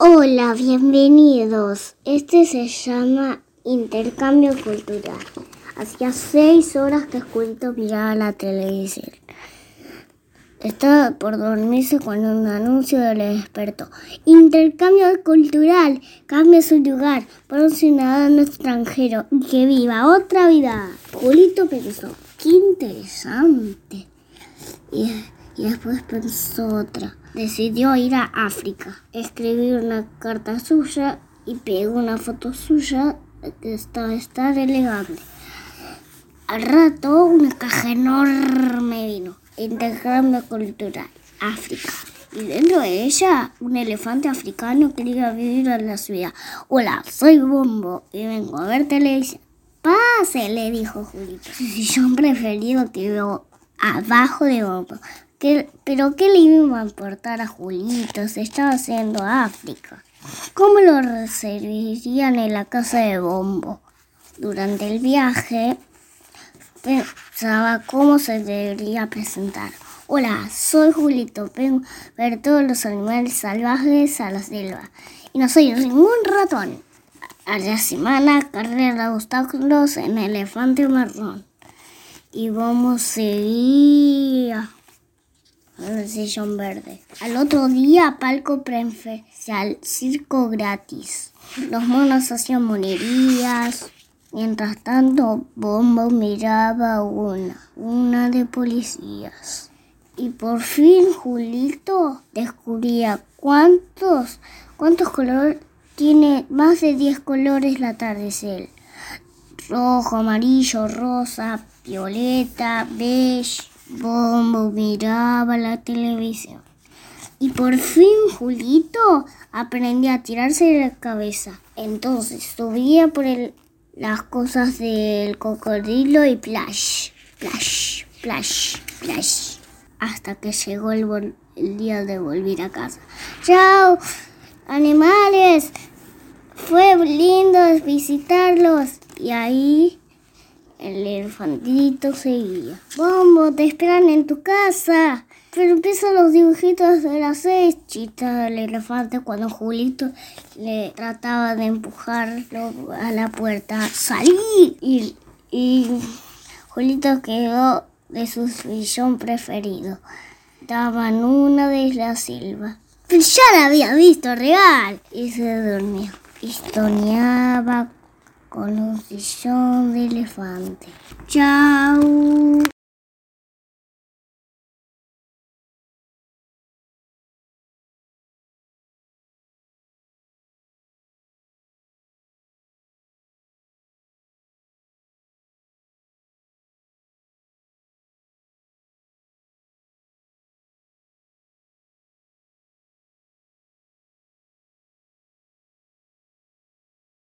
Hola, bienvenidos. Este se llama Intercambio Cultural. Hacía seis horas que Julito miraba la televisión. Estaba por dormirse cuando un anuncio le despertó. Intercambio cultural. Cambia su lugar por un ciudadano extranjero y que viva otra vida. Julito pensó, qué interesante. Y, después pensó otra decidió ir a África. Escribió una carta suya y pegó una foto suya que estaba, está elegante. Al rato una caja enorme vino. Intercambio cultural. África. Y dentro de ella, un elefante africano quería vivir en la ciudad. Hola, soy Bombo y vengo a ver televisión. Pase, le dijo Julito. Su sillón preferido quedó abajo de Bombo pero ¿qué le iba a importar a Julito? Se estaba haciendo África. ¿Cómo lo recibirían en la casa de Bombo? Durante el viaje pensaba cómo se debería presentar. Hola, soy Julito, vengo a ver todos los animales salvajes a la selva. Y no soy ningún ratón. A la semana carrera de obstáculos en elefante marrón. Y vamos a seguir el sillón verde. Al otro día, palco preferencial, circo gratis. Los monos hacían monerías. Mientras tanto, Bombo miraba una, una de policías. Y por fin Julito descubría cuántos, cuántos colores tiene más de 10 colores la atardecer. Rojo, amarillo, rosa, violeta, beige, Bombo miraba la televisión. Y por fin Julito aprendió a tirarse de la cabeza. Entonces subía por las cosas del cocodrilo y plash, plash, plash, plash. Hasta que llegó el, el día de volver a casa. ¡Chao, animales! Fue lindo visitarlos. Y ahí el elefantito seguía. Bombo, te esperan en tu casa. Pero empiezan los dibujitos de las seis chitas del elefante cuando Julito le trataba de empujarlo a la puerta. ¡Salí! Y, y Julito quedó de su sillón preferido. Daban una de la silva. Pero ya la había visto real. Y se durmió. Y con un sillón de elefante. Chao.